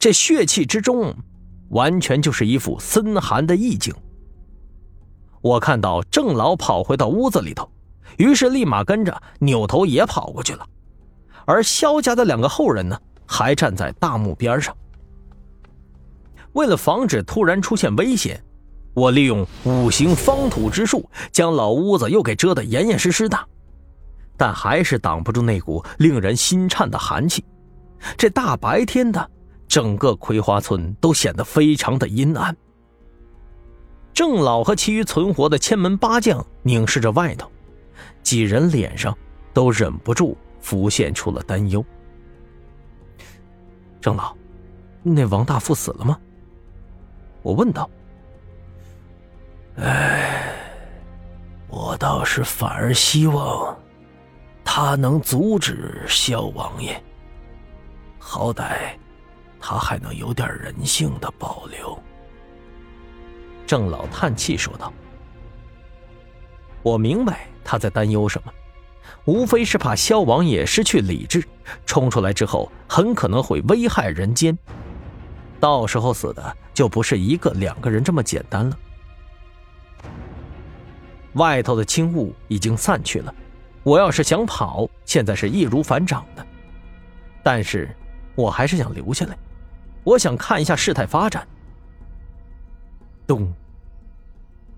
这血气之中，完全就是一副森寒的意境。我看到郑老跑回到屋子里头，于是立马跟着扭头也跑过去了。而萧家的两个后人呢，还站在大墓边上。为了防止突然出现危险，我利用五行方土之术，将老屋子又给遮得严严实实的，但还是挡不住那股令人心颤的寒气。这大白天的，整个葵花村都显得非常的阴暗。郑老和其余存活的千门八将凝视着外头，几人脸上都忍不住浮现出了担忧。郑老，那王大富死了吗？我问道。唉，我倒是反而希望他能阻止萧王爷。好歹他还能有点人性的保留。郑老叹气说道：“我明白他在担忧什么，无非是怕萧王爷失去理智，冲出来之后很可能会危害人间，到时候死的就不是一个两个人这么简单了。”外头的轻雾已经散去了，我要是想跑，现在是易如反掌的，但是我还是想留下来，我想看一下事态发展。咚。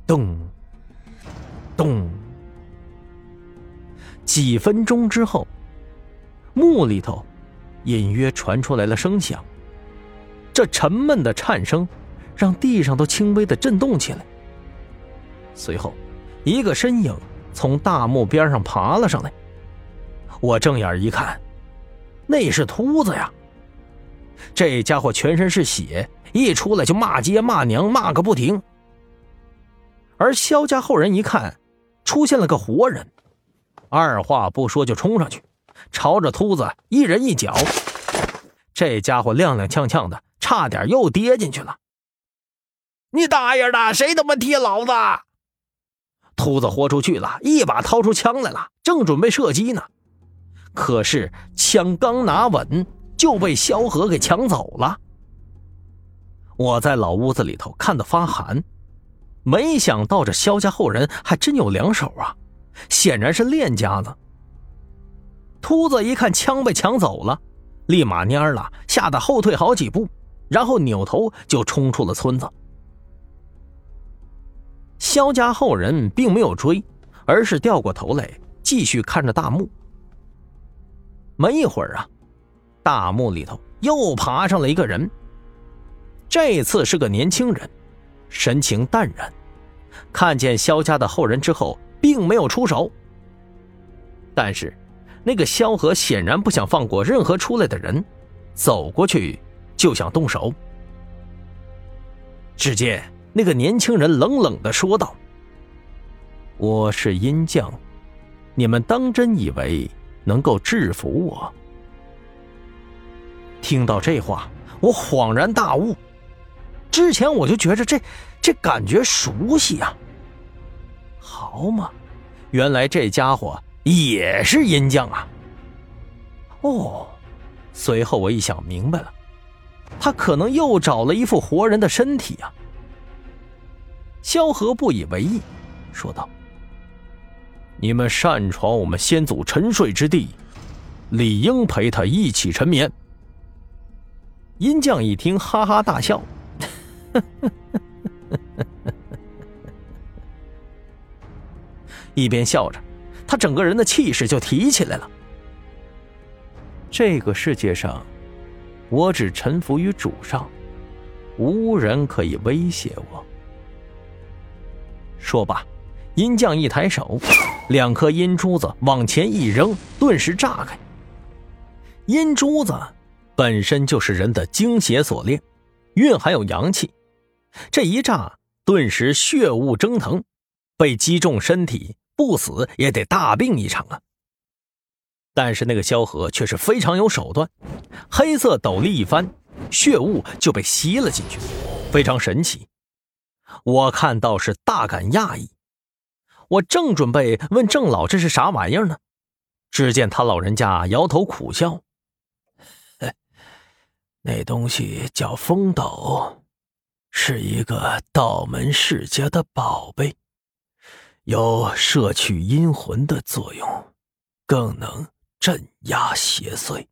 咚，咚。几分钟之后，墓里头隐约传出来了声响。这沉闷的颤声让地上都轻微的震动起来。随后，一个身影从大墓边上爬了上来。我正眼一看，那是秃子呀！这家伙全身是血，一出来就骂街骂娘，骂个不停。而萧家后人一看，出现了个活人，二话不说就冲上去，朝着秃子一人一脚。这家伙踉踉跄跄的，差点又跌进去了。你大爷的，谁他妈踢老子？秃子豁出去了，一把掏出枪来了，正准备射击呢，可是枪刚拿稳，就被萧何给抢走了。我在老屋子里头看得发寒。没想到这萧家后人还真有两手啊，显然是练家子。秃子一看枪被抢走了，立马蔫了，吓得后退好几步，然后扭头就冲出了村子。萧家后人并没有追，而是掉过头来继续看着大墓。没一会儿啊，大墓里头又爬上了一个人，这次是个年轻人。神情淡然，看见萧家的后人之后，并没有出手。但是，那个萧何显然不想放过任何出来的人，走过去就想动手。只见那个年轻人冷冷的说道：“我是阴将，你们当真以为能够制服我？”听到这话，我恍然大悟。之前我就觉着这这感觉熟悉呀，好嘛，原来这家伙也是阴将啊！哦，随后我一想明白了，他可能又找了一副活人的身体啊。萧何不以为意，说道：“你们擅闯我们先祖沉睡之地，理应陪他一起沉眠。”阴将一听，哈哈大笑。一边笑着，他整个人的气势就提起来了。这个世界上，我只臣服于主上，无人可以威胁我。说罢，阴将一抬手，两颗阴珠子往前一扔，顿时炸开。阴珠子本身就是人的精血所炼，蕴含有阳气。这一炸，顿时血雾蒸腾，被击中身体不死也得大病一场啊！但是那个萧何却是非常有手段，黑色斗笠一翻，血雾就被吸了进去，非常神奇。我看到是大感讶异，我正准备问郑老这是啥玩意儿呢，只见他老人家摇头苦笑：“那东西叫风斗，是一个道门世家的宝贝，有摄取阴魂的作用，更能镇压邪祟。